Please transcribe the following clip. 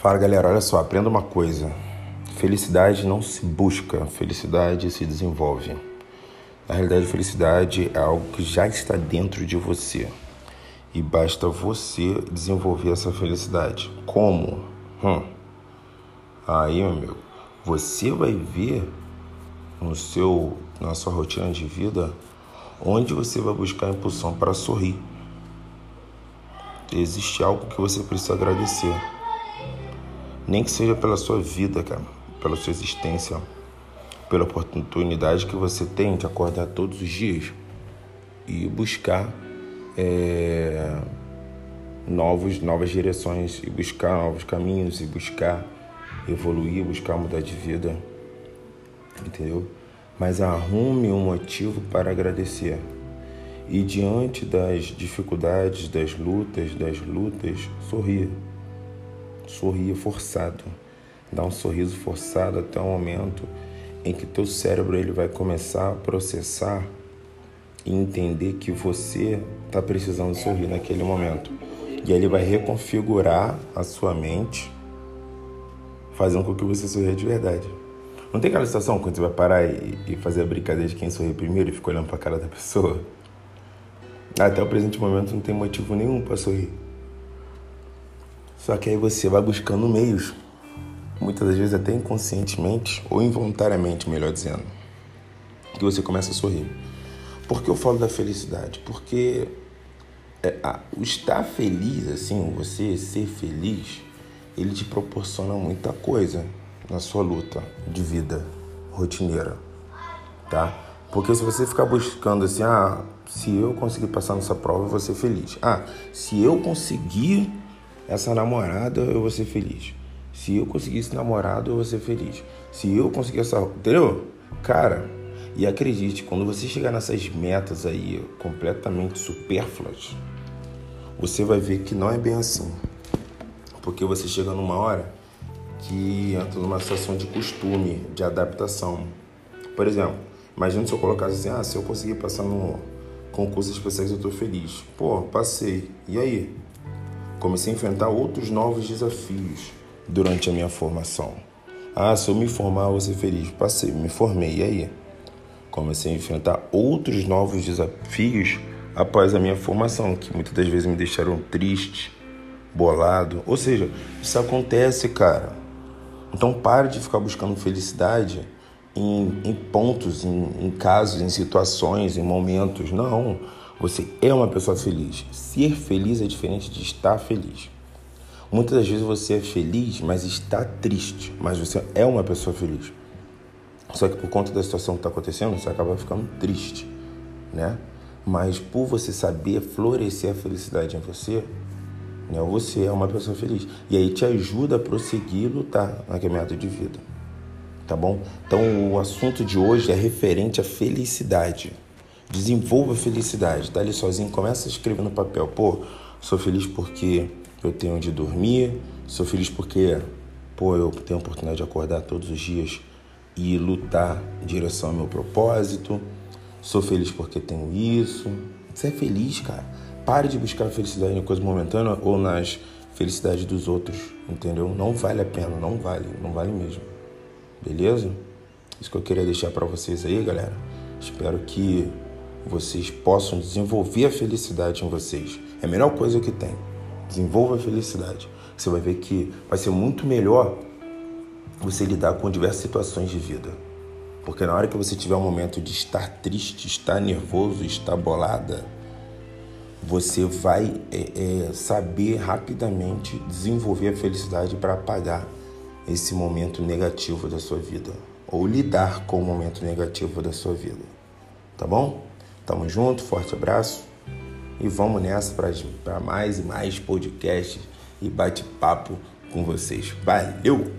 Fala galera, olha só, aprenda uma coisa. Felicidade não se busca, felicidade se desenvolve. Na realidade, felicidade é algo que já está dentro de você. E basta você desenvolver essa felicidade. Como? Hum. Aí, meu amigo, você vai ver no seu, na sua rotina de vida onde você vai buscar impulsão para sorrir. Existe algo que você precisa agradecer. Nem que seja pela sua vida, cara, pela sua existência, pela oportunidade que você tem de acordar todos os dias e buscar é, novos, novas direções, e buscar novos caminhos, e buscar evoluir, buscar mudar de vida, entendeu? Mas arrume um motivo para agradecer. E diante das dificuldades, das lutas, das lutas, sorria sorria forçado. Dá um sorriso forçado até o momento em que teu cérebro ele vai começar a processar e entender que você está precisando sorrir naquele momento. E ele vai reconfigurar a sua mente, fazendo com que você sorria de verdade. Não tem aquela situação quando você vai parar e, e fazer a brincadeira de quem sorri primeiro e fica olhando para a cara da pessoa? Até o presente momento não tem motivo nenhum para sorrir. Só que aí você vai buscando meios, muitas das vezes até inconscientemente ou involuntariamente, melhor dizendo, que você começa a sorrir. Por que eu falo da felicidade? Porque é, o estar feliz, assim, você ser feliz, ele te proporciona muita coisa na sua luta de vida rotineira, tá? Porque se você ficar buscando assim, ah, se eu conseguir passar nessa prova, eu vou ser feliz. Ah, se eu conseguir essa namorada, eu vou ser feliz. Se eu conseguir esse namorado, eu vou ser feliz. Se eu conseguir essa. Entendeu? Cara, e acredite, quando você chegar nessas metas aí completamente supérfluas, você vai ver que não é bem assim. Porque você chega numa hora que entra numa situação de costume, de adaptação. Por exemplo, imagina se eu colocasse assim: ah, se eu conseguir passar no concurso especiais, eu tô feliz. Pô, passei. E aí? Comecei a enfrentar outros novos desafios durante a minha formação. Ah, se eu me formar, eu vou ser feliz. Passei, me formei, e aí? Comecei a enfrentar outros novos desafios após a minha formação, que muitas das vezes me deixaram triste, bolado. Ou seja, isso acontece, cara. Então pare de ficar buscando felicidade em, em pontos, em, em casos, em situações, em momentos. Não. Você é uma pessoa feliz. Ser feliz é diferente de estar feliz. Muitas das vezes você é feliz, mas está triste. Mas você é uma pessoa feliz. Só que por conta da situação que está acontecendo, você acaba ficando triste, né? Mas por você saber florescer a felicidade em você, né? Você é uma pessoa feliz. E aí te ajuda a prosseguir e lutar na caminhada de vida. Tá bom? Então o assunto de hoje é referente à felicidade. Desenvolva a felicidade. Tá ali sozinho, começa a escrever no papel. Pô, sou feliz porque eu tenho onde dormir. Sou feliz porque, pô, eu tenho a oportunidade de acordar todos os dias e lutar em direção ao meu propósito. Sou feliz porque tenho isso. Você é feliz, cara. Pare de buscar felicidade em coisas momentâneas ou nas felicidades dos outros, entendeu? Não vale a pena, não vale, não vale mesmo. Beleza? Isso que eu queria deixar para vocês aí, galera. Espero que vocês possam desenvolver a felicidade em vocês. É a melhor coisa que tem. Desenvolva a felicidade. Você vai ver que vai ser muito melhor você lidar com diversas situações de vida. Porque na hora que você tiver um momento de estar triste, estar nervoso, estar bolada, você vai é, é, saber rapidamente desenvolver a felicidade para apagar esse momento negativo da sua vida ou lidar com o momento negativo da sua vida. Tá bom? Tamo junto, forte abraço e vamos nessa para mais e mais podcasts e bate-papo com vocês. Valeu!